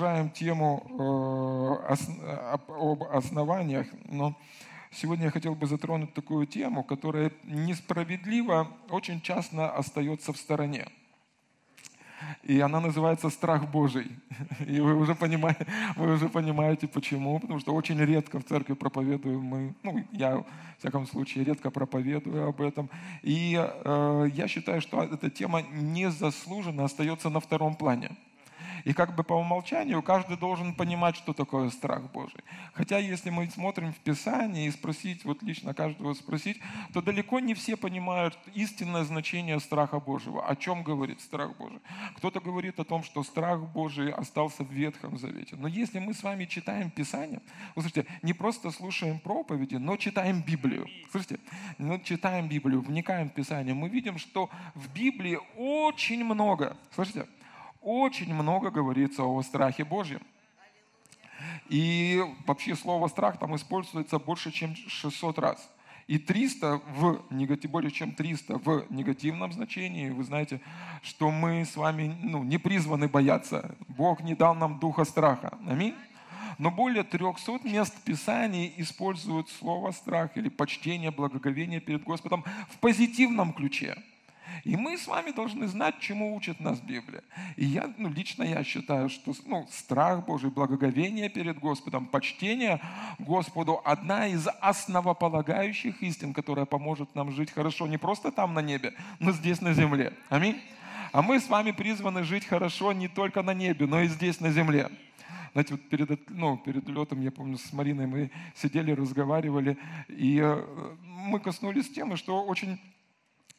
продолжаем тему э, об основаниях, но сегодня я хотел бы затронуть такую тему, которая несправедливо очень часто остается в стороне. И она называется «Страх Божий». И вы уже, понимаете, вы уже понимаете, почему. Потому что очень редко в церкви проповедуем мы, ну, я, в всяком случае, редко проповедую об этом. И э, я считаю, что эта тема незаслуженно остается на втором плане. И как бы по умолчанию каждый должен понимать, что такое страх Божий. Хотя если мы смотрим в Писание и спросить, вот лично каждого спросить, то далеко не все понимают истинное значение страха Божьего. О чем говорит страх Божий? Кто-то говорит о том, что страх Божий остался в Ветхом Завете. Но если мы с вами читаем Писание, вы слушайте, не просто слушаем проповеди, но читаем Библию. Слышите? Мы читаем Библию, вникаем в Писание, мы видим, что в Библии очень много, слышите, очень много говорится о страхе Божьем. И вообще слово «страх» там используется больше, чем 600 раз. И 300 в негатив, более чем 300 в негативном значении. Вы знаете, что мы с вами ну, не призваны бояться. Бог не дал нам духа страха. Аминь. Но более 300 мест Писаний используют слово «страх» или «почтение», «благоговение» перед Господом в позитивном ключе – и мы с вами должны знать, чему учит нас Библия. И я, ну, лично я считаю, что ну, страх Божий, благоговение перед Господом, почтение Господу – одна из основополагающих истин, которая поможет нам жить хорошо не просто там на небе, но здесь на земле. Аминь. А мы с вами призваны жить хорошо не только на небе, но и здесь на земле. Знаете, вот перед, ну, перед летом, я помню, с Мариной мы сидели, разговаривали, и э, мы коснулись темы, что очень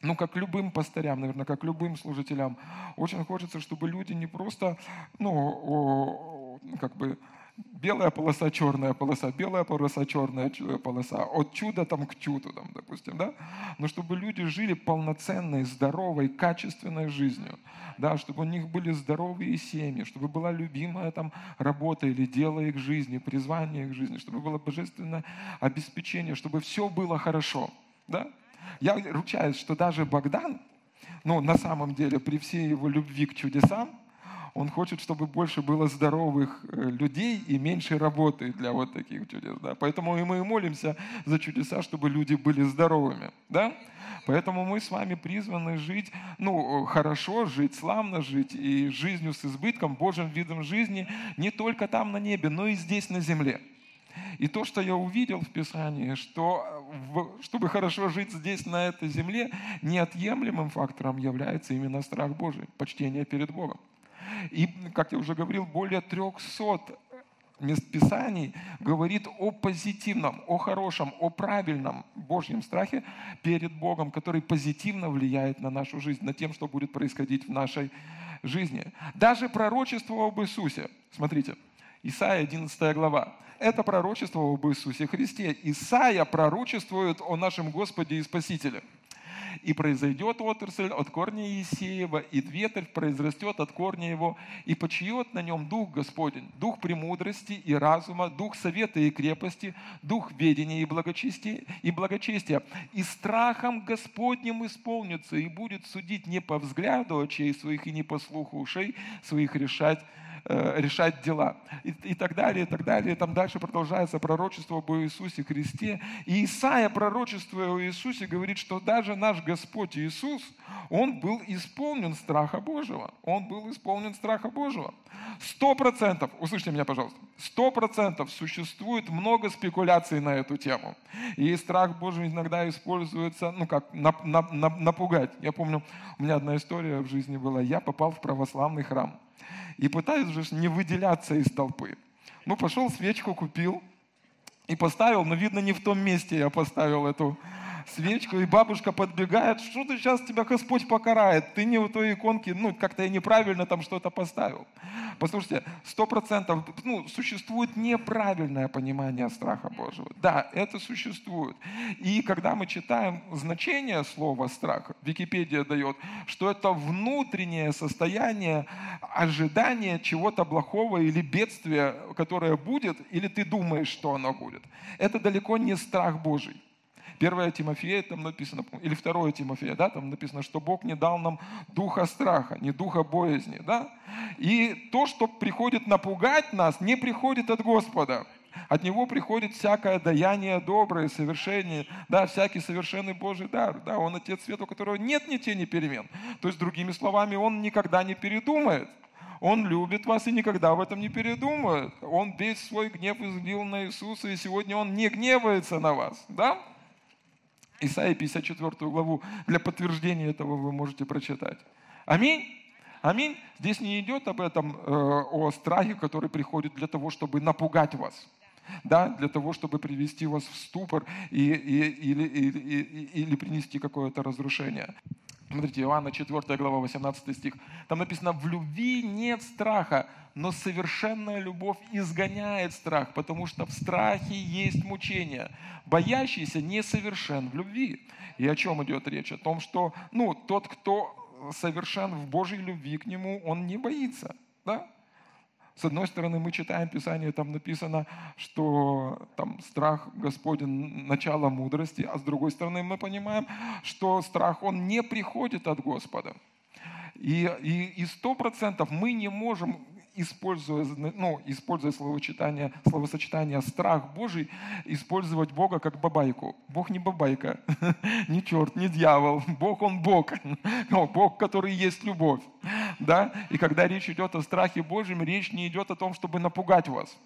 ну, как любым пастырям, наверное, как любым служителям, очень хочется, чтобы люди не просто, ну, как бы, белая полоса, черная полоса, белая полоса, черная полоса, от чуда там к чуду, там, допустим, да, но чтобы люди жили полноценной, здоровой, качественной жизнью, да, чтобы у них были здоровые семьи, чтобы была любимая там работа или дело их жизни, призвание их жизни, чтобы было божественное обеспечение, чтобы все было хорошо, да, я ручаюсь, что даже Богдан, ну, на самом деле, при всей его любви к чудесам, он хочет, чтобы больше было здоровых э, людей и меньше работы для вот таких чудес. Да? Поэтому и мы молимся за чудеса, чтобы люди были здоровыми. Да? Поэтому мы с вами призваны жить, ну, хорошо, жить славно, жить и жизнью с избытком, Божьим видом жизни не только там на небе, но и здесь на земле. И то, что я увидел в Писании, что чтобы хорошо жить здесь, на этой земле, неотъемлемым фактором является именно страх Божий, почтение перед Богом. И, как я уже говорил, более 300 мест Писаний говорит о позитивном, о хорошем, о правильном Божьем страхе перед Богом, который позитивно влияет на нашу жизнь, на тем, что будет происходить в нашей жизни. Даже пророчество об Иисусе, смотрите, Исайя 11 глава, это пророчество об Иисусе Христе. Исаия пророчествует о нашем Господе и Спасителе. И произойдет отрасль от корня Есеева, и ветвь произрастет от корня его, и почиет на нем Дух Господень, Дух премудрости и разума, Дух совета и крепости, Дух ведения и благочестия, и благочестия. И страхом Господним исполнится, и будет судить не по взгляду очей своих и не по слуху ушей своих решать решать дела. И, и так далее, и так далее. Там дальше продолжается пророчество об Иисусе Христе. И Исаия, пророчествуя о Иисусе, говорит, что даже наш Господь Иисус, Он был исполнен страха Божьего. Он был исполнен страха Божьего. Сто процентов, услышьте меня, пожалуйста, сто процентов существует много спекуляций на эту тему. И страх Божий иногда используется, ну как, напугать. Я помню, у меня одна история в жизни была. Я попал в православный храм и пытаюсь же не выделяться из толпы. Ну, пошел, свечку купил и поставил, но, видно, не в том месте я поставил эту свечку, и бабушка подбегает, что ты сейчас тебя Господь покарает, ты не у той иконки, ну, как-то я неправильно там что-то поставил. Послушайте, сто процентов, ну, существует неправильное понимание страха Божьего. Да, это существует. И когда мы читаем значение слова страх, Википедия дает, что это внутреннее состояние ожидания чего-то плохого или бедствия, которое будет, или ты думаешь, что оно будет. Это далеко не страх Божий. 1 Тимофея там написано, или 2 Тимофея, да, там написано, что Бог не дал нам духа страха, не духа боязни, да. И то, что приходит напугать нас, не приходит от Господа. От Него приходит всякое даяние доброе, совершение, да, всякий совершенный Божий дар. Да, Он Отец Света, у которого нет ни тени перемен. То есть, другими словами, Он никогда не передумает. Он любит вас и никогда в этом не передумает. Он весь свой гнев излил на Иисуса, и сегодня Он не гневается на вас. Да? Исайя 54 главу для подтверждения этого вы можете прочитать. Аминь. Аминь. Здесь не идет об этом, э, о страхе, который приходит для того, чтобы напугать вас да, для того, чтобы привести вас в ступор и, и, или, или, или принести какое-то разрушение. Смотрите, Иоанна 4 глава, 18 стих. Там написано, в любви нет страха, но совершенная любовь изгоняет страх, потому что в страхе есть мучение. Боящийся несовершен в любви. И о чем идет речь? О том, что ну, тот, кто совершен в Божьей любви к Нему, он не боится. Да? С одной стороны, мы читаем Писание, там написано, что там страх Господень – начало мудрости, а с другой стороны, мы понимаем, что страх, он не приходит от Господа. И сто процентов мы не можем используя, ну, используя словосочетание, словосочетание «страх Божий», использовать Бога как бабайку. Бог не бабайка, не черт, не дьявол. Бог, Он Бог. Бог, который есть любовь. Да? И когда речь идет о страхе Божьем, речь не идет о том, чтобы напугать вас.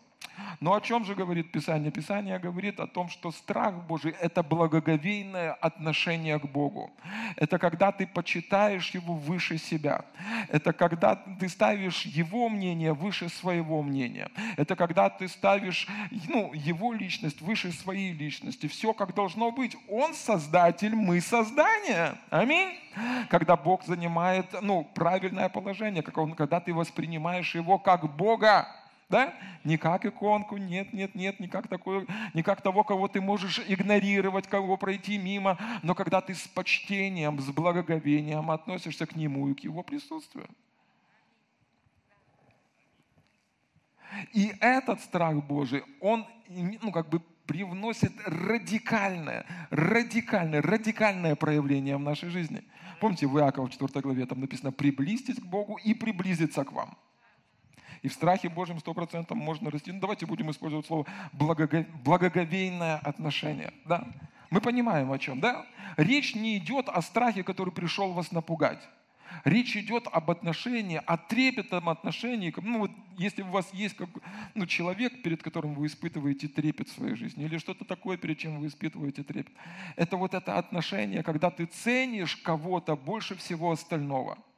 Но о чем же говорит Писание? Писание говорит о том, что страх Божий – это благоговейное отношение к Богу. Это когда ты почитаешь Его выше себя. Это когда ты ставишь Его мнение выше своего мнения. Это когда ты ставишь ну, Его личность выше своей личности. Все как должно быть. Он создатель, мы создание. Аминь. Когда Бог занимает ну, правильное положение, когда ты воспринимаешь Его как Бога. Да? Не как иконку, нет, нет, нет, не как, такое, не как того, кого ты можешь игнорировать, кого пройти мимо, но когда ты с почтением, с благоговением относишься к Нему и к Его присутствию. И этот страх Божий, он ну, как бы привносит радикальное, радикальное, радикальное проявление в нашей жизни. Помните, в Иакова 4 главе там написано «приблизьтесь к Богу и приблизиться к вам». И в страхе Божьем сто процентов можно расти. Ну, давайте будем использовать слово благоговейное отношение. Да? Мы понимаем о чем, да? Речь не идет о страхе, который пришел вас напугать. Речь идет об отношении, о трепетном отношении. Ну, вот, если у вас есть как, ну, человек, перед которым вы испытываете трепет в своей жизни, или что-то такое, перед чем вы испытываете трепет, это вот это отношение, когда ты ценишь кого-то больше всего остального –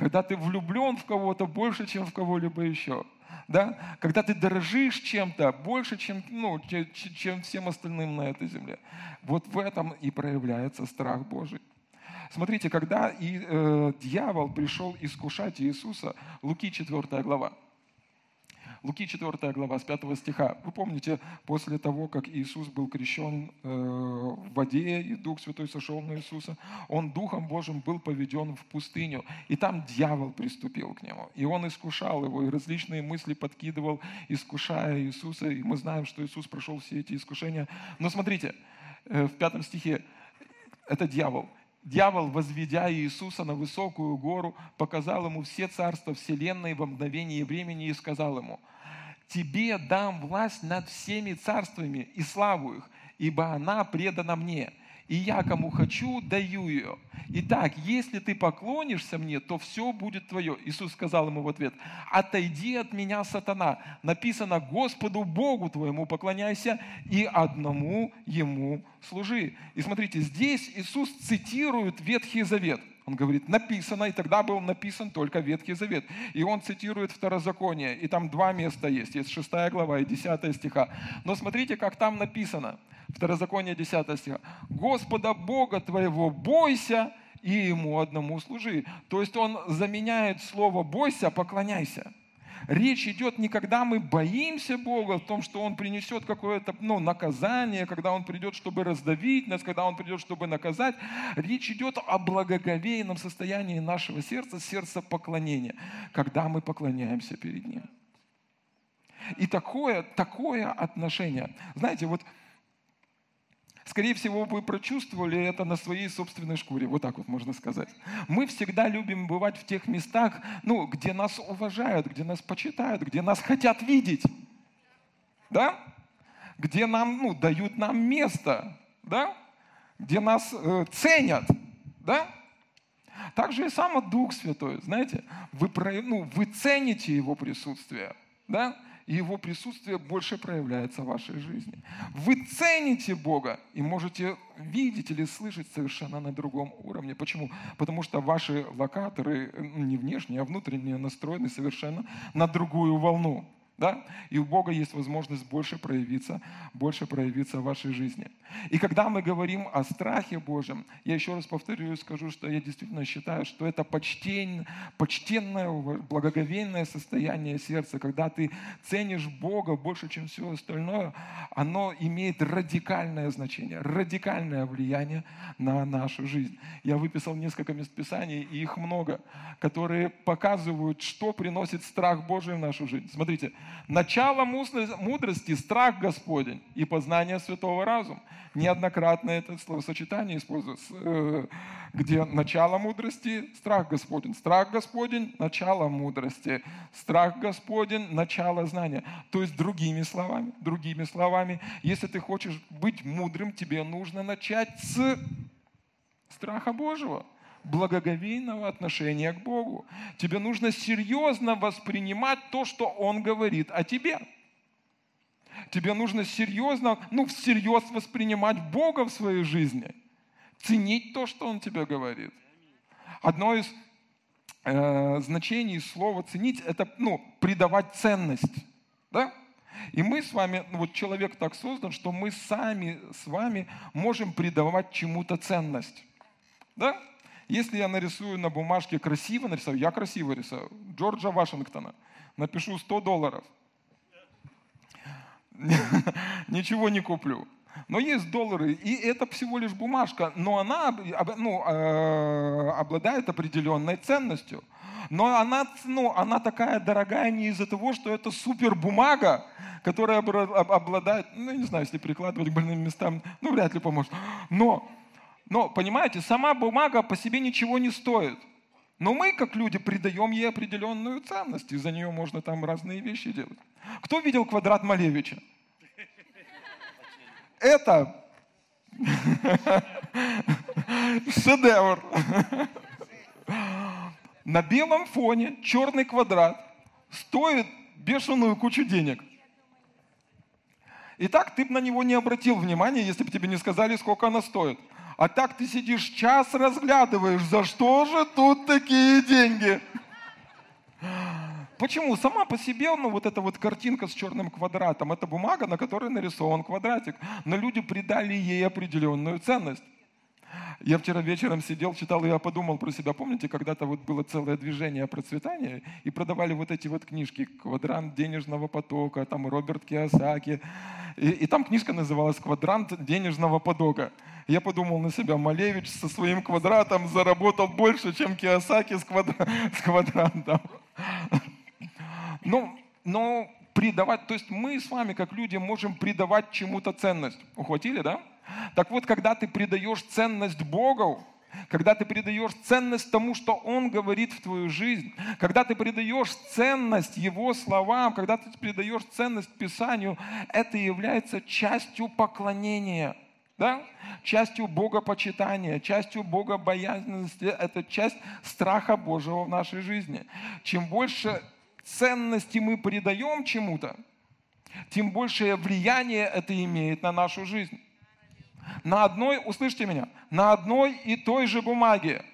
когда ты влюблен в кого-то больше, чем в кого-либо еще. Да? Когда ты дорожишь чем-то больше, чем, ну, чем всем остальным на этой земле. Вот в этом и проявляется страх Божий. Смотрите, когда и, э, дьявол пришел искушать Иисуса, Луки 4 глава, Луки 4 глава, с 5 стиха. Вы помните, после того, как Иисус был крещен э, в воде, и Дух Святой сошел на Иисуса, Он Духом Божьим был поведен в пустыню, и там дьявол приступил к Нему, и он искушал его, и различные мысли подкидывал, искушая Иисуса, и мы знаем, что Иисус прошел все эти искушения. Но смотрите, э, в пятом стихе, это дьявол – Дьявол, возведя Иисуса на высокую гору, показал ему все царства вселенной во мгновение времени и сказал ему, «Тебе дам власть над всеми царствами и славу их, ибо она предана мне, и я кому хочу, даю ее. Итак, если ты поклонишься мне, то все будет твое. Иисус сказал ему в ответ, отойди от меня, сатана. Написано, Господу Богу твоему поклоняйся и одному Ему служи. И смотрите, здесь Иисус цитирует Ветхий Завет. Он говорит, написано, и тогда был написан только Ветхий Завет. И он цитирует Второзаконие, и там два места есть, есть 6 глава и 10 стиха. Но смотрите, как там написано – Второзаконие 10 стих. Господа Бога твоего бойся и Ему одному служи. То есть он заменяет слово «бойся», «поклоняйся». Речь идет не когда мы боимся Бога, в том, что Он принесет какое-то ну, наказание, когда Он придет, чтобы раздавить нас, когда Он придет, чтобы наказать. Речь идет о благоговейном состоянии нашего сердца, сердца поклонения, когда мы поклоняемся перед Ним. И такое, такое отношение. Знаете, вот Скорее всего, вы прочувствовали это на своей собственной шкуре, вот так вот можно сказать. Мы всегда любим бывать в тех местах, ну, где нас уважают, где нас почитают, где нас хотят видеть. Да? Где нам, ну, дают нам место. Да? Где нас э, ценят. Да? Также и сам Дух Святой, знаете, вы, ну, вы цените Его присутствие. Да? И Его присутствие больше проявляется в вашей жизни. Вы цените Бога и можете видеть или слышать совершенно на другом уровне. Почему? Потому что ваши локаторы ну, не внешние, а внутренние настроены совершенно на другую волну. Да? И у Бога есть возможность больше проявиться, больше проявиться в вашей жизни. И когда мы говорим о страхе Божьем, я еще раз повторю и скажу, что я действительно считаю, что это почтень, почтенное, благоговейное состояние сердца, когда ты ценишь Бога больше, чем все остальное, оно имеет радикальное значение, радикальное влияние на нашу жизнь. Я выписал несколько мест Писаний, и их много, которые показывают, что приносит страх Божий в нашу жизнь. Смотрите, Начало мудрости – страх Господень и познание святого разума. Неоднократно это словосочетание используется, э, где начало мудрости – страх Господень. Страх Господень – начало мудрости. Страх Господень – начало знания. То есть другими словами, другими словами, если ты хочешь быть мудрым, тебе нужно начать с страха Божьего – благоговейного отношения к Богу. Тебе нужно серьезно воспринимать то, что Он говорит о тебе. Тебе нужно серьезно, ну, всерьез воспринимать Бога в своей жизни. Ценить то, что Он тебе говорит. Одно из э, значений слова «ценить» – это, ну, придавать ценность. Да? И мы с вами, ну, вот человек так создан, что мы сами с вами можем придавать чему-то ценность. Да? Если я нарисую на бумажке красиво, нарисую, я красиво рисую, Джорджа Вашингтона, напишу 100 долларов, ничего не куплю. Но есть доллары, и это всего лишь бумажка, но она ну, э, обладает определенной ценностью. Но она, ну, она такая дорогая не из-за того, что это супер бумага, которая обладает, ну, не знаю, если прикладывать к больным местам, ну, вряд ли поможет. Но но, понимаете, сама бумага по себе ничего не стоит. Но мы, как люди, придаем ей определенную ценность, и за нее можно там разные вещи делать. Кто видел квадрат Малевича? Это шедевр. На белом фоне черный квадрат стоит бешеную кучу денег. Итак, ты бы на него не обратил внимания, если бы тебе не сказали, сколько она стоит. А так ты сидишь час разглядываешь, за что же тут такие деньги? Почему? Сама по себе, ну, вот эта вот картинка с черным квадратом, это бумага, на которой нарисован квадратик. Но люди придали ей определенную ценность. Я вчера вечером сидел, читал, и я подумал про себя. Помните, когда-то вот было целое движение процветания, и продавали вот эти вот книжки «Квадрант денежного потока», там Роберт Киосаки. И, и там книжка называлась «Квадрант денежного потока». Я подумал на себя, Малевич со своим квадратом заработал больше, чем Киосаки с, квадра... с квадрантом. Ну, но придавать, то есть мы с вами, как люди, можем придавать чему-то ценность. Ухватили, да? Так вот, когда ты придаешь ценность Богу, когда ты придаешь ценность тому, что Он говорит в твою жизнь, когда ты придаешь ценность Его словам, когда ты придаешь ценность Писанию, это является частью поклонения, да? частью богопочитания, частью богобоязненности, это часть страха Божьего в нашей жизни. Чем больше ценности мы придаем чему-то, тем большее влияние это имеет на нашу жизнь. На одной, услышьте меня, на одной и той же бумаге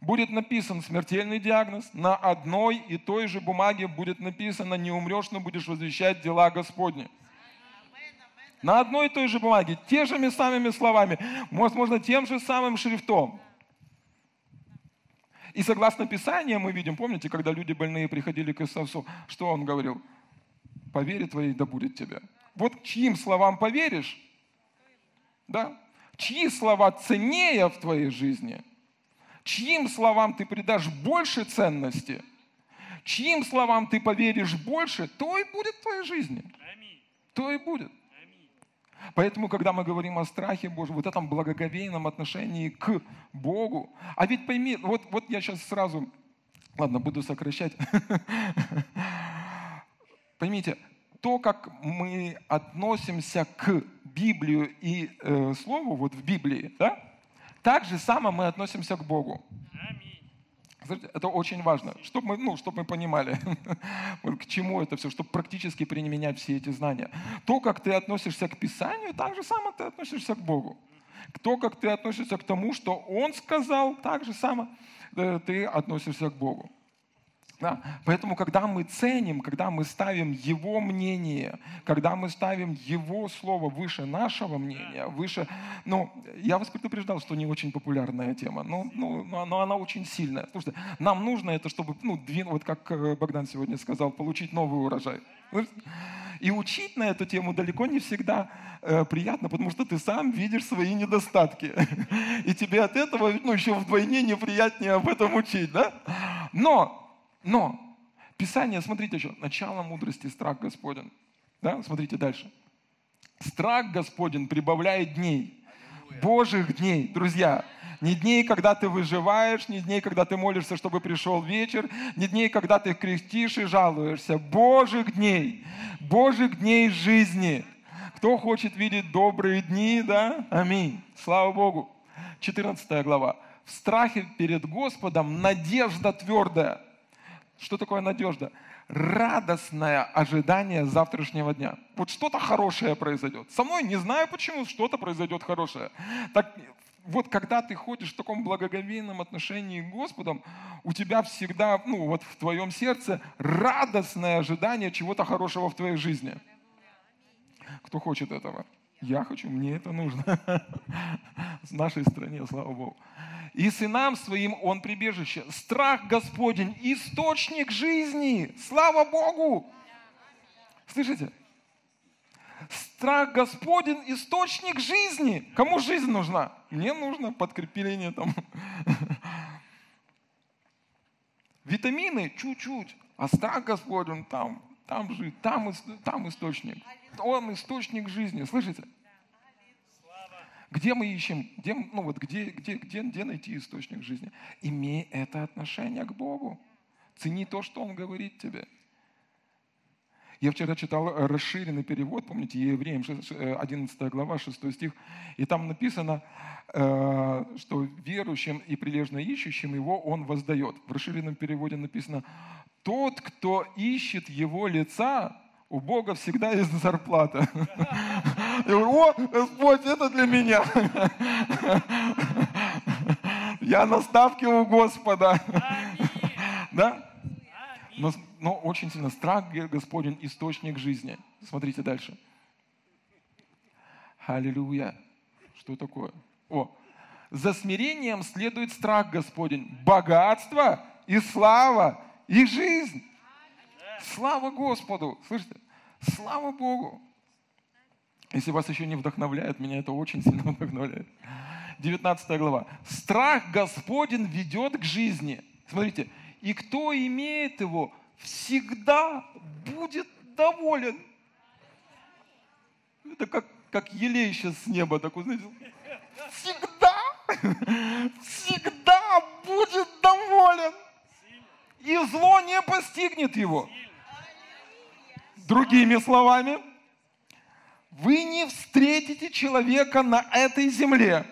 будет написан смертельный диагноз, на одной и той же бумаге будет написано «Не умрешь, но будешь возвещать дела Господни». На одной и той же бумаге, те же самыми словами, возможно, тем же самым шрифтом. И согласно Писанию мы видим, помните, когда люди больные приходили к Иисусу, что Он говорил? «По вере твоей да будет тебе». Вот чьим словам поверишь, да? Чьи слова ценнее в твоей жизни? Чьим словам ты придашь больше ценности? Чьим словам ты поверишь больше, то и будет в твоей жизни. То и будет. Поэтому, когда мы говорим о страхе Божьем, вот этом благоговейном отношении к Богу, а ведь пойми, вот, вот я сейчас сразу, ладно, буду сокращать. Поймите, то, как мы относимся к Библию и э, Слову, вот в Библии, да, так же само мы относимся к Богу. Это очень важно, чтобы мы, ну, чтобы мы понимали, к чему это все, чтобы практически применять все эти знания. То, как ты относишься к Писанию, так же само ты относишься к Богу. То, как ты относишься к тому, что Он сказал, так же само э, ты относишься к Богу. Да? Поэтому, когда мы ценим, когда мы ставим Его мнение, когда мы ставим Его слово выше нашего мнения, выше... Ну, я вас предупреждал, что не очень популярная тема, но, ну, но она очень сильная. Слушайте, нам нужно это, чтобы, ну, двин, вот как э, Богдан сегодня сказал, получить новый урожай. И учить на эту тему далеко не всегда э, приятно, потому что ты сам видишь свои недостатки. И тебе от этого ну, еще вдвойне неприятнее об этом учить. Да? Но но Писание, смотрите еще, начало мудрости, страх Господен. Да? Смотрите дальше. Страх Господен прибавляет дней, Божьих дней. Друзья, не дней, когда ты выживаешь, не дней, когда ты молишься, чтобы пришел вечер, не дней, когда ты крестишь и жалуешься. Божьих дней, Божьих дней жизни. Кто хочет видеть добрые дни, да? Аминь. Слава Богу. 14 глава. В страхе перед Господом надежда твердая. Что такое надежда? Радостное ожидание завтрашнего дня. Вот что-то хорошее произойдет. Со мной не знаю почему, что-то произойдет хорошее. Так вот когда ты ходишь в таком благоговейном отношении к Господом, у тебя всегда, ну вот в твоем сердце радостное ожидание чего-то хорошего в твоей жизни. Кто хочет этого? Я хочу, мне это нужно. В нашей стране, слава Богу и сынам своим он прибежище. Страх Господень, источник жизни. Слава Богу! Слышите? Страх Господень, источник жизни. Кому жизнь нужна? Мне нужно подкрепление там. Витамины чуть-чуть, а страх Господень там, там жить, там, там источник. Он источник жизни. Слышите? Где мы ищем, где, ну вот где, где, где, где найти источник жизни? Имей это отношение к Богу. Цени то, что Он говорит тебе. Я вчера читал расширенный перевод, помните, Евреям 11 глава, 6 стих, и там написано, э, что верующим и прилежно ищущим его он воздает. В расширенном переводе написано, тот, кто ищет его лица, у Бога всегда есть зарплата. Я говорю, о, Господь, это для меня. Я на ставке у Господа. Да? Но, но очень сильно страх Господень – источник жизни. Смотрите дальше. Аллилуйя. Что такое? О, за смирением следует страх Господень, богатство и слава, и жизнь. Слава Господу! Слышите? Слава Богу! Если вас еще не вдохновляет, меня это очень сильно вдохновляет. 19 глава. Страх Господен ведет к жизни. Смотрите. И кто имеет его, всегда будет доволен. Это как, как елей сейчас с неба такой, знаете. Всегда, всегда будет. И зло не постигнет его. Другими словами, вы не встретите человека на этой земле,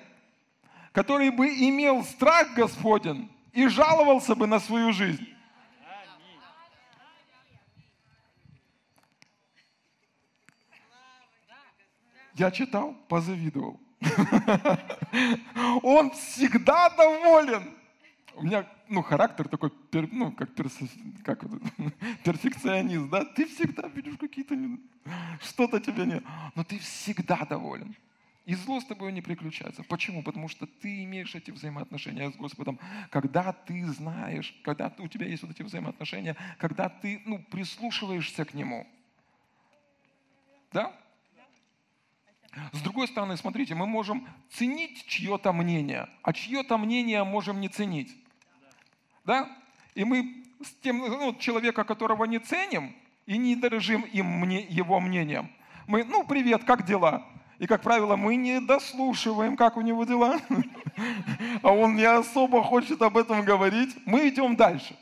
который бы имел страх Господен и жаловался бы на свою жизнь. Я читал, позавидовал. Он всегда доволен. У меня ну, характер такой, ну, как, как перфекционист, да, ты всегда видишь какие-то, что-то тебе нет, но ты всегда доволен. И зло с тобой не приключается. Почему? Потому что ты имеешь эти взаимоотношения с Господом. Когда ты знаешь, когда у тебя есть вот эти взаимоотношения, когда ты ну, прислушиваешься к Нему. Да? С другой стороны, смотрите, мы можем ценить чье-то мнение, а чье-то мнение можем не ценить. Да? И мы с тем ну, человека, которого не ценим и не дорожим им, мне, его мнением, мы, ну, привет, как дела? И, как правило, мы не дослушиваем, как у него дела, а он не особо хочет об этом говорить. Мы идем дальше.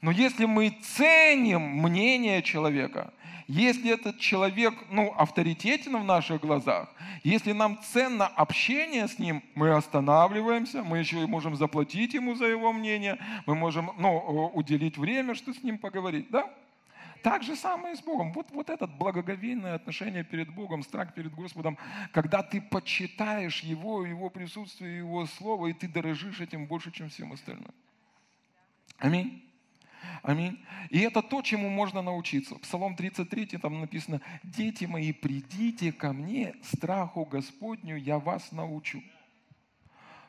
Но если мы ценим мнение человека, если этот человек ну, авторитетен в наших глазах, если нам ценно общение с ним, мы останавливаемся, мы еще и можем заплатить ему за его мнение, мы можем ну, уделить время, что с ним поговорить. Да? Так же самое и с Богом. Вот, вот это благоговейное отношение перед Богом, страх перед Господом, когда ты почитаешь Его, Его присутствие, Его Слово, и ты дорожишь этим больше, чем всем остальным. Аминь. Аминь. И это то, чему можно научиться. Псалом 33, там написано, «Дети мои, придите ко мне, страху Господню я вас научу».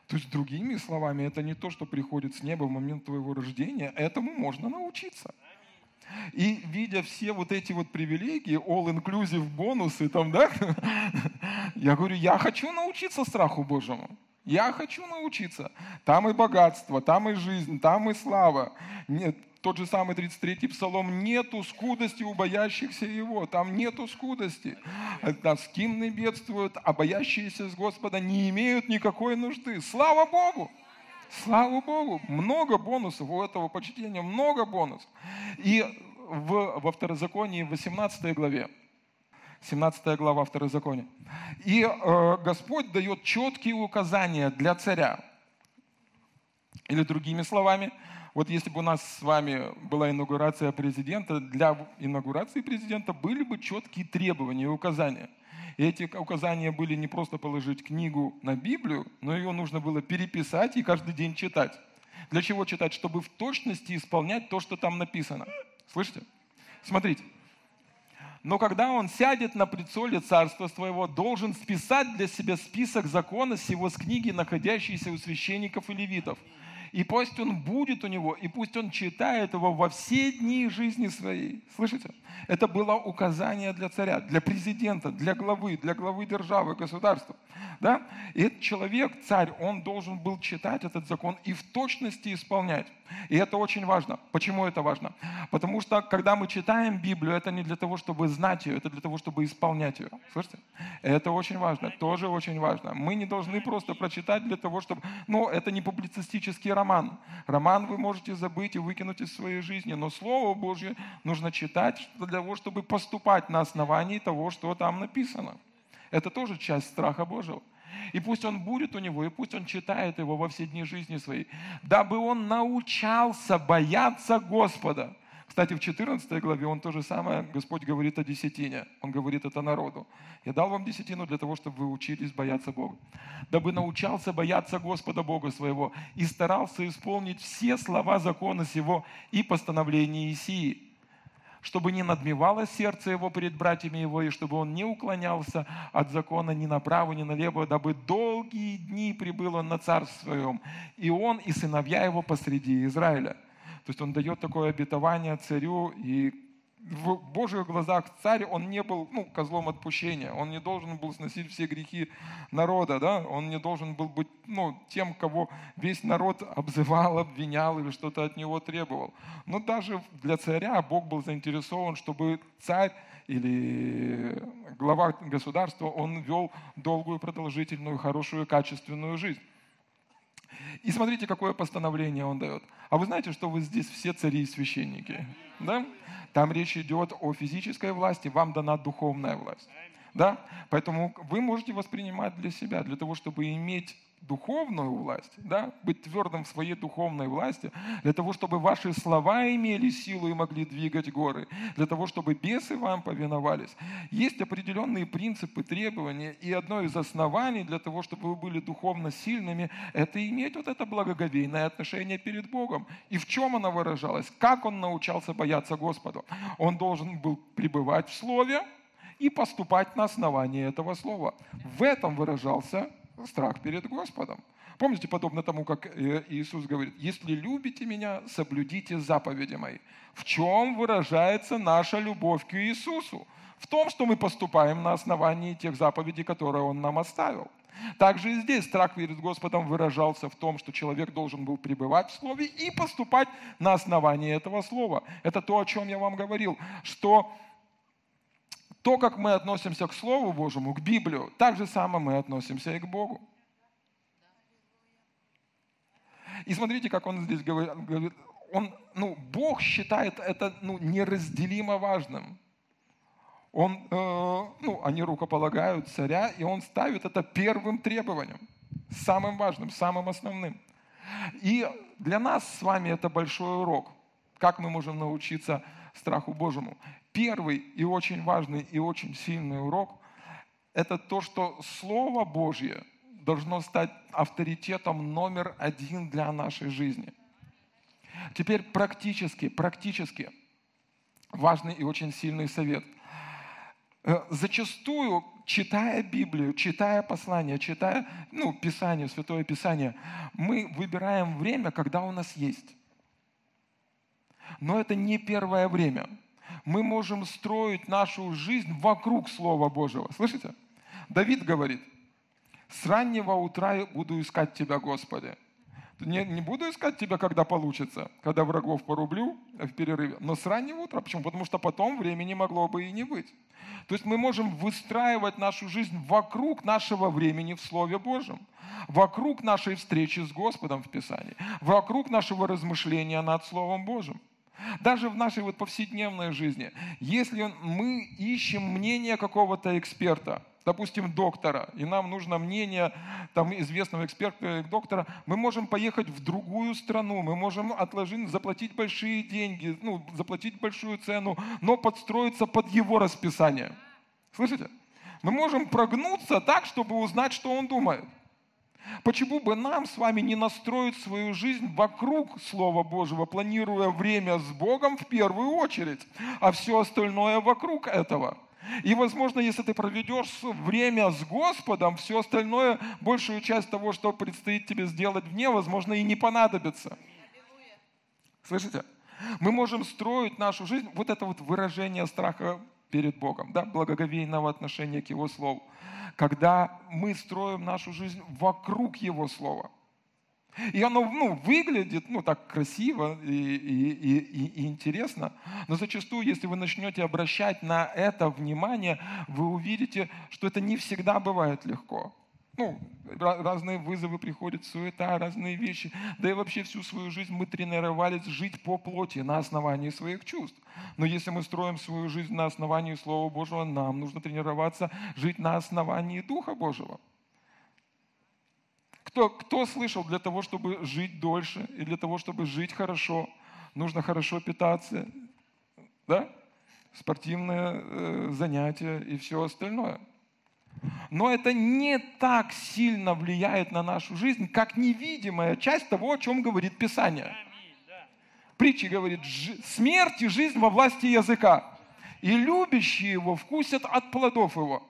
То есть, другими словами, это не то, что приходит с неба в момент твоего рождения, этому можно научиться. И видя все вот эти вот привилегии, all-inclusive бонусы там, да, я говорю, я хочу научиться страху Божьему. Я хочу научиться. Там и богатство, там и жизнь, там и слава. Нет, тот же самый 33-й псалом, нету скудости у боящихся его, там нету скудости. Скинны бедствуют, а боящиеся с Господа не имеют никакой нужды. Слава Богу! Слава Богу! Много бонусов у этого почтения, много бонусов. И в, во Второзаконии, в 18 главе, 17 глава Второзакония. И э, Господь дает четкие указания для царя. Или другими словами, вот если бы у нас с вами была инаугурация президента, для инаугурации президента были бы четкие требования и указания. И эти указания были не просто положить книгу на Библию, но ее нужно было переписать и каждый день читать. Для чего читать? Чтобы в точности исполнять то, что там написано. Слышите? Смотрите. Но когда он сядет на прицоле царства своего, должен списать для себя список закона сего с книги, находящейся у священников и левитов – и пусть он будет у него, и пусть он читает его во все дни жизни своей. Слышите? Это было указание для царя, для президента, для главы, для главы державы, государства. Да? И этот человек, царь, он должен был читать этот закон и в точности исполнять. И это очень важно. Почему это важно? Потому что, когда мы читаем Библию, это не для того, чтобы знать ее, это для того, чтобы исполнять ее. Слышите? Это очень важно, тоже очень важно. Мы не должны просто прочитать для того, чтобы... Ну, это не публицистический роман. Роман вы можете забыть и выкинуть из своей жизни, но Слово Божье нужно читать для того, чтобы поступать на основании того, что там написано. Это тоже часть страха Божьего. И пусть он будет у него, и пусть он читает его во все дни жизни своей, дабы он научался бояться Господа. Кстати, в 14 главе он то же самое, Господь говорит о десятине. Он говорит это народу. Я дал вам десятину для того, чтобы вы учились бояться Бога. Дабы научался бояться Господа Бога своего и старался исполнить все слова закона сего и постановления Исии чтобы не надмевало сердце его перед братьями его, и чтобы он не уклонялся от закона ни направо, ни налево, дабы долгие дни прибыл он на царстве своем, и он, и сыновья его посреди Израиля. То есть он дает такое обетование царю, и в Божьих глазах царь, он не был ну, козлом отпущения, он не должен был сносить все грехи народа, да? он не должен был быть ну, тем, кого весь народ обзывал, обвинял или что-то от него требовал. Но даже для царя Бог был заинтересован, чтобы царь или глава государства, он вел долгую, продолжительную, хорошую, качественную жизнь. И смотрите, какое постановление он дает. А вы знаете, что вы здесь все цари и священники? Да? Там речь идет о физической власти, вам дана духовная власть. Да? Поэтому вы можете воспринимать для себя, для того, чтобы иметь духовную власть, да, быть твердым в своей духовной власти, для того, чтобы ваши слова имели силу и могли двигать горы, для того, чтобы бесы вам повиновались. Есть определенные принципы, требования, и одно из оснований для того, чтобы вы были духовно сильными, это иметь вот это благоговейное отношение перед Богом. И в чем оно выражалось? Как он научался бояться Господа? Он должен был пребывать в Слове, и поступать на основании этого слова. В этом выражался страх перед Господом. Помните, подобно тому, как Иисус говорит, если любите меня, соблюдите заповеди мои. В чем выражается наша любовь к Иисусу? В том, что мы поступаем на основании тех заповедей, которые Он нам оставил. Также и здесь страх перед Господом выражался в том, что человек должен был пребывать в Слове и поступать на основании этого Слова. Это то, о чем я вам говорил, что То, как мы относимся к Слову Божьему, к Библию, так же самое мы относимся и к Богу. И смотрите, как он здесь говорит. Он, ну, Бог считает это ну, неразделимо важным. Он, э, ну, они рукополагают царя, и он ставит это первым требованием, самым важным, самым основным. И для нас с вами это большой урок. Как мы можем научиться страху Божьему? Первый и очень важный и очень сильный урок – это то, что Слово Божье должно стать авторитетом номер один для нашей жизни. Теперь практически, практически важный и очень сильный совет. Э, зачастую, читая Библию, читая послание, читая ну, Писание, Святое Писание, мы выбираем время, когда у нас есть. Но это не первое время. Мы можем строить нашу жизнь вокруг Слова Божьего. Слышите? Давид говорит, с раннего утра буду искать Тебя, Господи. Не, не буду искать Тебя, когда получится, когда врагов порублю в перерыве, но с раннего утра. Почему? Потому что потом времени могло бы и не быть. То есть мы можем выстраивать нашу жизнь вокруг нашего времени в Слове Божьем, вокруг нашей встречи с Господом в Писании, вокруг нашего размышления над Словом Божьим. Даже в нашей вот повседневной жизни, если мы ищем мнение какого-то эксперта, допустим, доктора, и нам нужно мнение там, известного эксперта, доктора, мы можем поехать в другую страну, мы можем отложить, заплатить большие деньги, ну, заплатить большую цену, но подстроиться под его расписание. Слышите? Мы можем прогнуться так, чтобы узнать, что он думает. Почему бы нам с вами не настроить свою жизнь вокруг Слова Божьего, планируя время с Богом в первую очередь, а все остальное вокруг этого – и, возможно, если ты проведешь время с Господом, все остальное, большую часть того, что предстоит тебе сделать вне, возможно, и не понадобится. Слышите? Мы можем строить нашу жизнь, вот это вот выражение страха перед Богом, да, благоговейного отношения к Его Слову, когда мы строим нашу жизнь вокруг Его Слова – и оно ну, выглядит ну, так красиво и, и, и, и интересно, но зачастую, если вы начнете обращать на это внимание, вы увидите, что это не всегда бывает легко. Ну, разные вызовы приходят, суета, разные вещи. Да и вообще всю свою жизнь мы тренировались жить по плоти на основании своих чувств. Но если мы строим свою жизнь на основании Слова Божьего, нам нужно тренироваться жить на основании Духа Божьего. Кто, кто слышал, для того, чтобы жить дольше и для того, чтобы жить хорошо, нужно хорошо питаться, да? спортивные э, занятия и все остальное. Но это не так сильно влияет на нашу жизнь, как невидимая часть того, о чем говорит Писание. Притчи говорит, смерть и жизнь во власти языка, и любящие его вкусят от плодов его.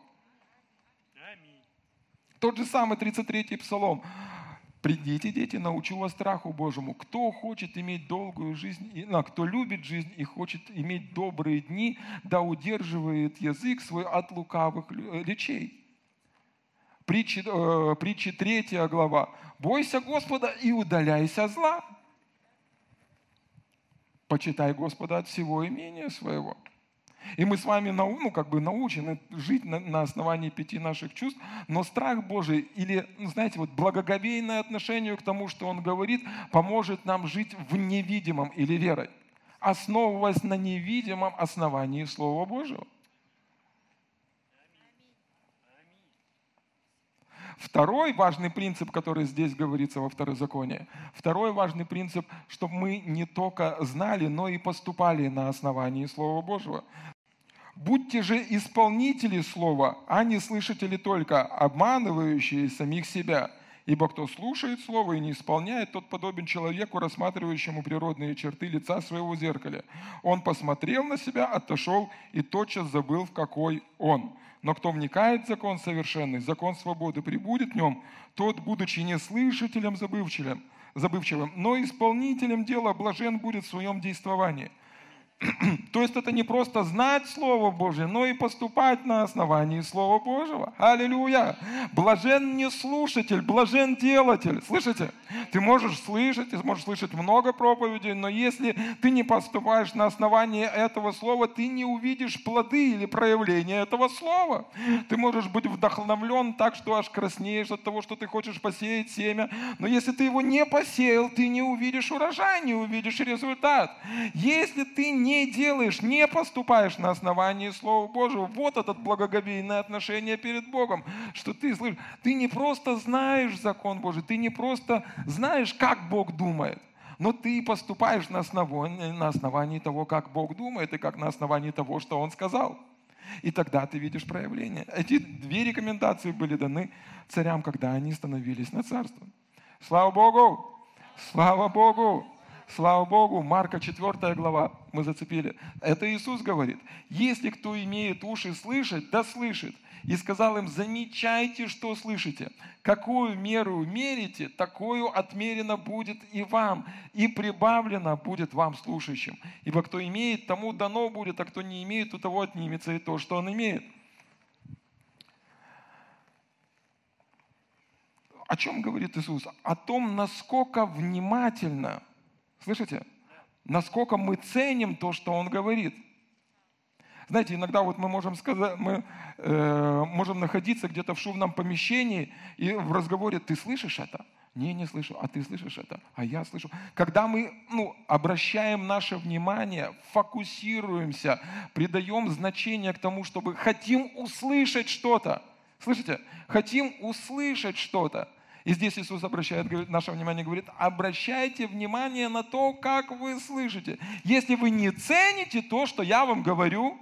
Тот же самый 33-й псалом. Придите, дети, научу вас страху Божьему. Кто хочет иметь долгую жизнь, а кто любит жизнь и хочет иметь добрые дни, да удерживает язык свой от лукавых э, речей. Притчи, э, притчи 3 глава. Бойся Господа и удаляйся зла. Почитай Господа от всего имения своего. И мы с вами ну, как бы научены жить на, на основании пяти наших чувств, но страх Божий или, ну, знаете, вот благоговейное отношение к тому, что Он говорит, поможет нам жить в невидимом или верой, основываясь на невидимом основании Слова Божьего. Второй важный принцип, который здесь говорится во второзаконии, второй важный принцип, чтобы мы не только знали, но и поступали на основании Слова Божьего. Будьте же исполнители слова, а не слышатели только, обманывающие самих себя. Ибо кто слушает слово и не исполняет, тот подобен человеку, рассматривающему природные черты лица своего в зеркале. Он посмотрел на себя, отошел и тотчас забыл, в какой он. Но кто вникает в закон совершенный, закон свободы прибудет в нем, тот, будучи не слышателем забывчивым, забывчивым, но исполнителем дела, блажен будет в своем действовании – То есть это не просто знать Слово Божье, но и поступать на основании Слова Божьего. Аллилуйя! Блажен не слушатель, блажен делатель. Слышите? Ты можешь слышать, ты можешь слышать много проповедей, но если ты не поступаешь на основании этого Слова, ты не увидишь плоды или проявления этого Слова. Ты можешь быть вдохновлен так, что аж краснеешь от того, что ты хочешь посеять семя, но если ты его не посеял, ты не увидишь урожай, не увидишь результат. Если ты не делаешь, не поступаешь на основании Слова Божьего, вот это благоговейное отношение перед Богом, что ты слышишь, ты не просто знаешь закон Божий, ты не просто знаешь, как Бог думает, но ты поступаешь на основании, на основании того, как Бог думает, и как на основании того, что Он сказал. И тогда ты видишь проявление. Эти две рекомендации были даны царям, когда они становились на царство. Слава Богу! Слава Богу! Слава Богу, Марка 4 глава мы зацепили. Это Иисус говорит, если кто имеет уши слышать, да слышит. И сказал им, замечайте, что слышите. Какую меру мерите, такую отмерено будет и вам, и прибавлено будет вам слушающим. Ибо кто имеет, тому дано будет, а кто не имеет, у того отнимется и то, что он имеет. О чем говорит Иисус? О том, насколько внимательно – Слышите? Насколько мы ценим то, что Он говорит. Знаете, иногда вот мы можем сказать, мы э, можем находиться где-то в шумном помещении и в разговоре ты слышишь это? Не, не слышу. А ты слышишь это? А я слышу. Когда мы ну, обращаем наше внимание, фокусируемся, придаем значение к тому, чтобы хотим услышать что-то. Слышите? Хотим услышать что-то. И здесь Иисус обращает говорит, наше внимание, говорит, обращайте внимание на то, как вы слышите. Если вы не цените то, что я вам говорю,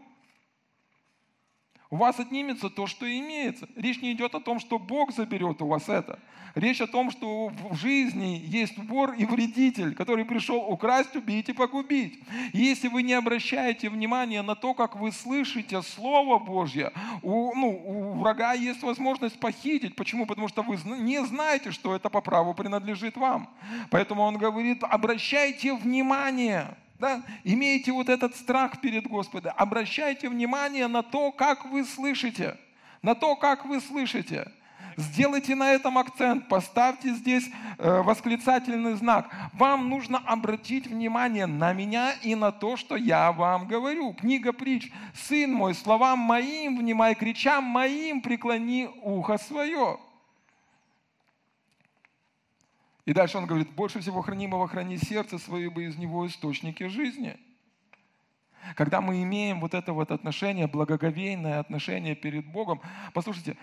у вас отнимется то, что имеется. Речь не идет о том, что Бог заберет у вас это. Речь о том, что в жизни есть вор и вредитель, который пришел украсть, убить и погубить. И если вы не обращаете внимания на то, как вы слышите Слово Божье, у, ну, у врага есть возможность похитить. Почему? Потому что вы не знаете, что это по праву принадлежит вам. Поэтому он говорит, обращайте внимание. Да? Имейте вот этот страх перед Господом. Обращайте внимание на то, как вы слышите. На то, как вы слышите. Сделайте на этом акцент, поставьте здесь э, восклицательный знак. Вам нужно обратить внимание на меня и на то, что я вам говорю. Книга притч. «Сын мой, словам моим внимай, кричам моим преклони ухо свое». И дальше он говорит, больше всего хранимого храни сердце свое, ибо из него источники жизни. Когда мы имеем вот это вот отношение, благоговейное отношение перед Богом. Послушайте,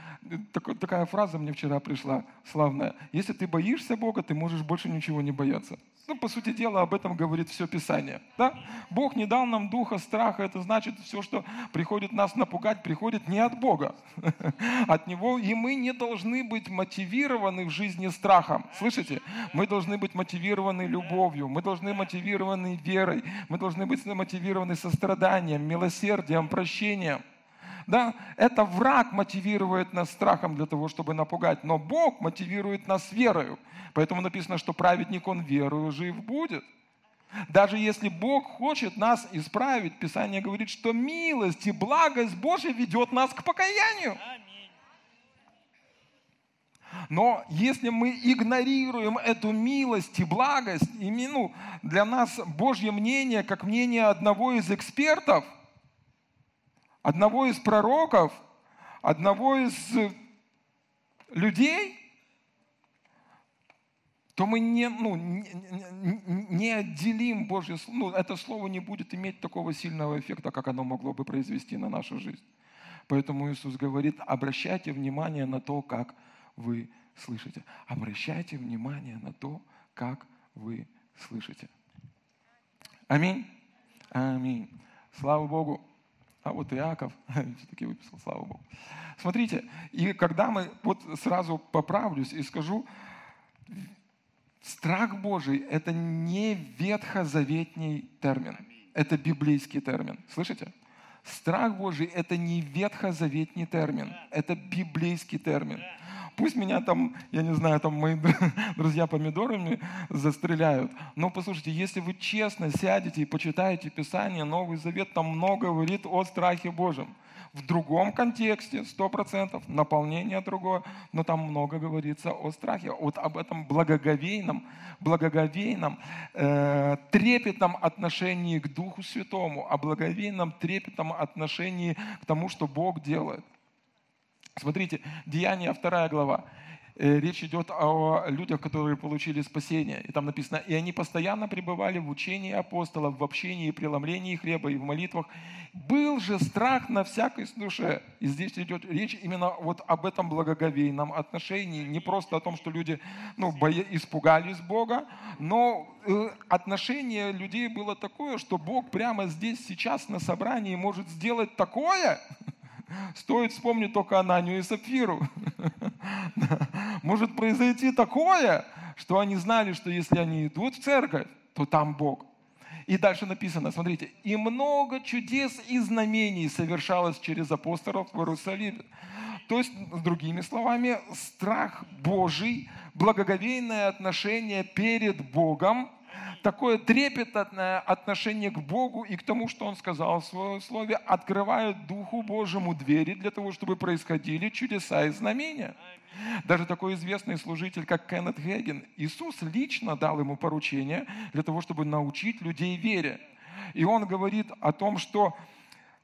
такая фраза мне вчера пришла, славная. Если ты боишься Бога, ты можешь больше ничего не бояться. Ну, по сути дела, об этом говорит все Писание. Да? Бог не дал нам духа страха. Это значит, все, что приходит нас напугать, приходит не от Бога. От Него. И мы не должны быть мотивированы в жизни страхом. Слышите? Мы должны быть мотивированы любовью. Мы должны быть мотивированы верой. Мы должны быть мотивированы состраданием, милосердием, прощением. Да, это враг мотивирует нас страхом для того, чтобы напугать, но Бог мотивирует нас верою. Поэтому написано, что праведник он верою жив будет. Даже если Бог хочет нас исправить, Писание говорит, что милость и благость Божья ведет нас к покаянию. Но если мы игнорируем эту милость и благость, и, ну, для нас Божье мнение, как мнение одного из экспертов – одного из пророков, одного из людей, то мы не, ну, не, не отделим Божье Слово, ну, это Слово не будет иметь такого сильного эффекта, как оно могло бы произвести на нашу жизнь. Поэтому Иисус говорит, обращайте внимание на то, как вы слышите. Обращайте внимание на то, как вы слышите. Аминь. Аминь. Слава Богу. А вот Иаков все-таки выписал, слава Богу. Смотрите, и когда мы, вот сразу поправлюсь и скажу, страх Божий – это не ветхозаветний термин, это библейский термин. Слышите? Страх Божий – это не ветхозаветний термин, это библейский термин. Пусть меня там, я не знаю, там мои друзья помидорами застреляют. Но послушайте, если вы честно сядете и почитаете Писание, Новый Завет там много говорит о страхе Божьем в другом контексте, сто процентов, наполнение другое, но там много говорится о страхе, вот об этом благоговейном, благоговейном, э, трепетном отношении к Духу Святому, о благоговейном трепетном отношении к тому, что Бог делает. Смотрите, Деяния, вторая глава. Э, речь идет о людях, которые получили спасение. И там написано, и они постоянно пребывали в учении апостолов, в общении и преломлении хлеба и в молитвах. Был же страх на всякой душе. И здесь идет речь именно вот об этом благоговейном отношении. Не просто о том, что люди ну, боя, испугались Бога, но э, отношение людей было такое, что Бог прямо здесь, сейчас на собрании может сделать такое, Стоит вспомнить только Ананию и Сапфиру. Может произойти такое, что они знали, что если они идут в церковь, то там Бог. И дальше написано, смотрите, и много чудес и знамений совершалось через апостолов в Иерусалиме. То есть, другими словами, страх Божий, благоговейное отношение перед Богом такое трепетное отношение к Богу и к тому, что Он сказал в Своем Слове, открывают Духу Божьему двери для того, чтобы происходили чудеса и знамения. Даже такой известный служитель, как Кеннет Хейген, Иисус лично дал ему поручение для того, чтобы научить людей вере. И он говорит о том, что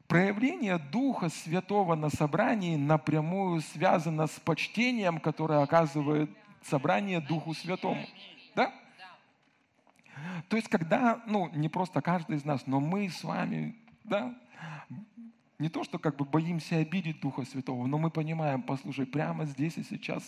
проявление Духа Святого на собрании напрямую связано с почтением, которое оказывает собрание Духу Святому. Да? То есть, когда, ну, не просто каждый из нас, но мы с вами, да, не то, что как бы боимся обидеть Духа Святого, но мы понимаем, послушай, прямо здесь и сейчас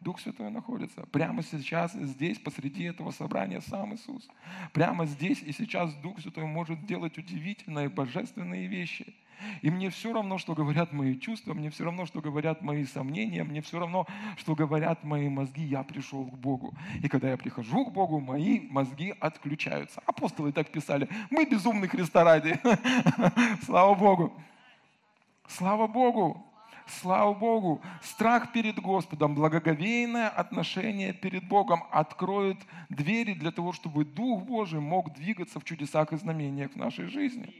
Дух Святой находится. Прямо сейчас, здесь, посреди этого собрания сам Иисус. Прямо здесь и сейчас Дух Святой может делать удивительные, божественные вещи. И мне все равно, что говорят мои чувства, мне все равно, что говорят мои сомнения, мне все равно, что говорят мои мозги, я пришел к Богу. И когда я прихожу к Богу, мои мозги отключаются. Апостолы так писали, мы безумны Христа ради. Слава Богу. Слава Богу. Слава Богу, страх перед Господом, благоговейное отношение перед Богом откроет двери для того, чтобы Дух Божий мог двигаться в чудесах и знамениях в нашей жизни.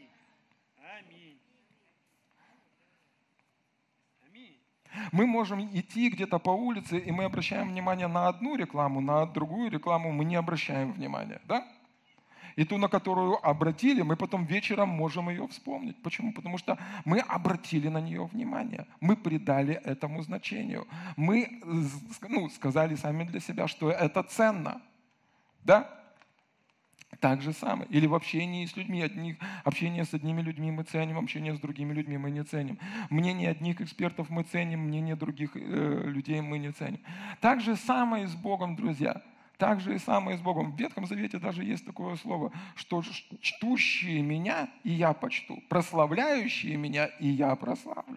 Мы можем идти где-то по улице, и мы обращаем внимание на одну рекламу, на другую рекламу мы не обращаем внимания. Да? И ту, на которую обратили, мы потом вечером можем ее вспомнить. Почему? Потому что мы обратили на нее внимание. Мы придали этому значению. Мы ну, сказали сами для себя, что это ценно. Да? Так же самое. Или в общении с людьми. Одних, общение с одними людьми мы ценим, общение с другими людьми мы не ценим. Мнение одних экспертов мы ценим, мнение других э, людей мы не ценим. Так же самое и с Богом, друзья. Так же и самое с Богом. В Ветхом Завете даже есть такое слово, что чтущие меня и я почту, прославляющие меня и я прославлю.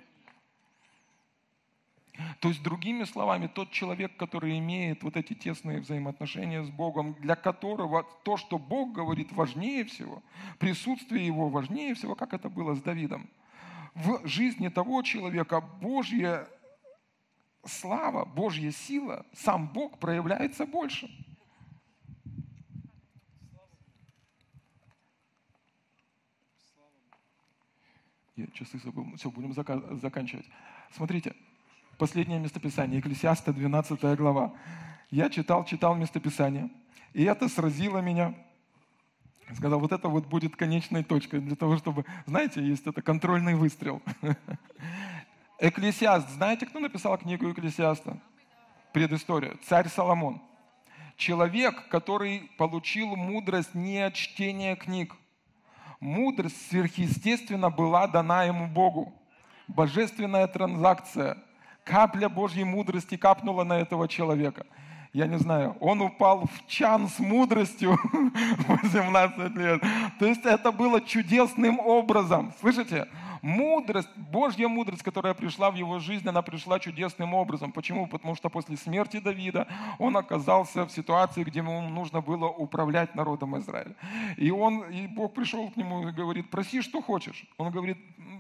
То есть, другими словами, тот человек, который имеет вот эти тесные взаимоотношения с Богом, для которого то, что Бог говорит, важнее всего, присутствие Его важнее всего, как это было с Давидом. В жизни того человека Божья слава, Божья сила, сам Бог проявляется больше. Я часы забыл. Все, будем заканчивать. Смотрите, Последнее местописание, Екклесиаста, 12 глава. Я читал, читал местописание, и это сразило меня. Сказал, вот это вот будет конечной точкой для того, чтобы, знаете, есть это контрольный выстрел. Экклесиаст. Знаете, кто написал книгу Экклесиаста? Предыстория. Царь Соломон. Человек, который получил мудрость не от чтения книг. Мудрость сверхъестественно была дана ему Богу. Божественная транзакция – капля Божьей мудрости капнула на этого человека. Я не знаю, он упал в чан с мудростью 18 лет. То есть это было чудесным образом. Слышите? Мудрость, Божья мудрость, которая пришла в его жизнь, она пришла чудесным образом. Почему? Потому что после смерти Давида он оказался в ситуации, где ему нужно было управлять народом Израиля. И, он, и Бог пришел к нему и говорит, проси, что хочешь. Он говорит,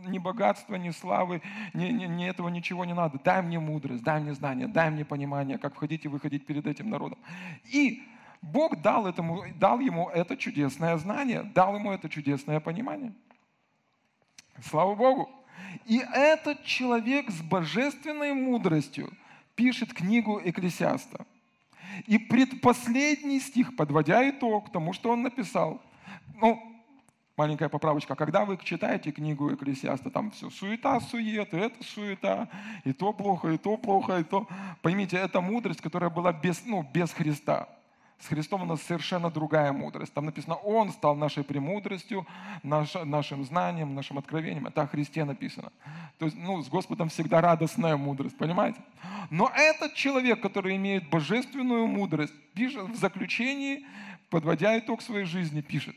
ни богатства, ни славы, ни, ни, ни этого ничего не надо. Дай мне мудрость, дай мне знание, дай мне понимание, как входить и выходить перед этим народом. И Бог дал, этому, дал ему это чудесное знание, дал ему это чудесное понимание. Слава Богу! И этот человек с божественной мудростью пишет книгу Экклесиаста. И предпоследний стих, подводя итог тому, что он написал, ну, маленькая поправочка, когда вы читаете книгу Экклесиаста, там все суета, сует, это суета, и то плохо, и то плохо, и то... Поймите, это мудрость, которая была без, ну, без Христа. С Христом у нас совершенно другая мудрость. Там написано, Он стал нашей премудростью, наш, нашим знанием, нашим откровением. Это о Христе написано. То есть, ну, с Господом всегда радостная мудрость, понимаете? Но этот человек, который имеет божественную мудрость, пишет в заключении, подводя итог своей жизни, пишет,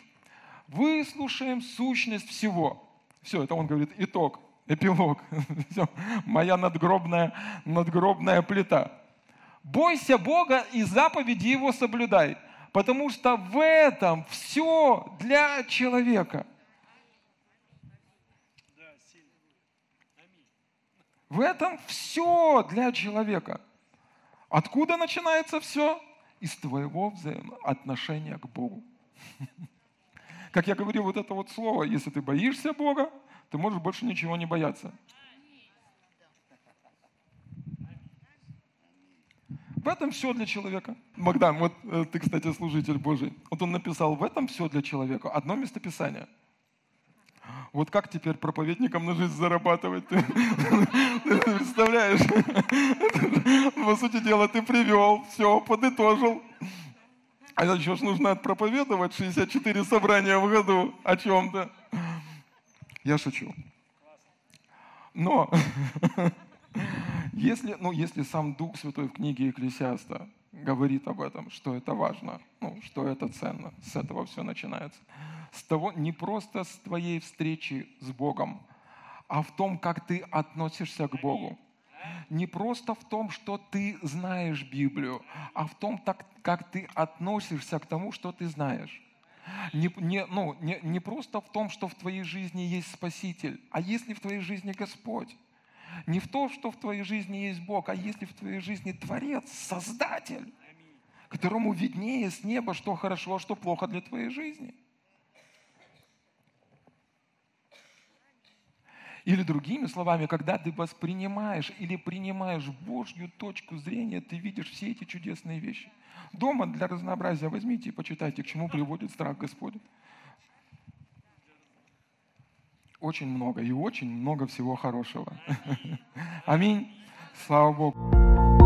выслушаем сущность всего. Все, это он говорит, итог, эпилог. Все, моя надгробная, надгробная плита. Бойся Бога и заповеди Его соблюдай, потому что в этом все для человека. В этом все для человека. Откуда начинается все? Из твоего взаимоотношения к Богу. Как я говорил, вот это вот слово, если ты боишься Бога, ты можешь больше ничего не бояться. В этом все для человека. Богдан, вот э, ты, кстати, служитель Божий. Вот он написал, в этом все для человека. Одно местописание. Вот как теперь проповедникам на жизнь зарабатывать? Ты, представляешь? По сути дела, ты привел, все, подытожил. А еще ж нужно проповедовать 64 собрания в году о чем-то. Я шучу. Но Если, ну, если сам Дух Святой в книге Екклесиаста говорит об этом, что это важно, ну, что это ценно, с этого все начинается. С того, не просто с твоей встречи с Богом, а в том, как ты относишься к Богу. Не просто в том, что ты знаешь Библию, а в том, так, как ты относишься к тому, что ты знаешь. Не, не, ну, не, не просто в том, что в твоей жизни есть Спаситель, а если в твоей жизни Господь. Не в том, что в твоей жизни есть Бог, а если в твоей жизни Творец, Создатель, которому виднее с неба, что хорошо, а что плохо для твоей жизни. Или другими словами, когда ты воспринимаешь или принимаешь Божью точку зрения, ты видишь все эти чудесные вещи. Дома для разнообразия возьмите и почитайте, к чему приводит страх Господень. Очень много и очень много всего хорошего. Аминь. Слава Богу.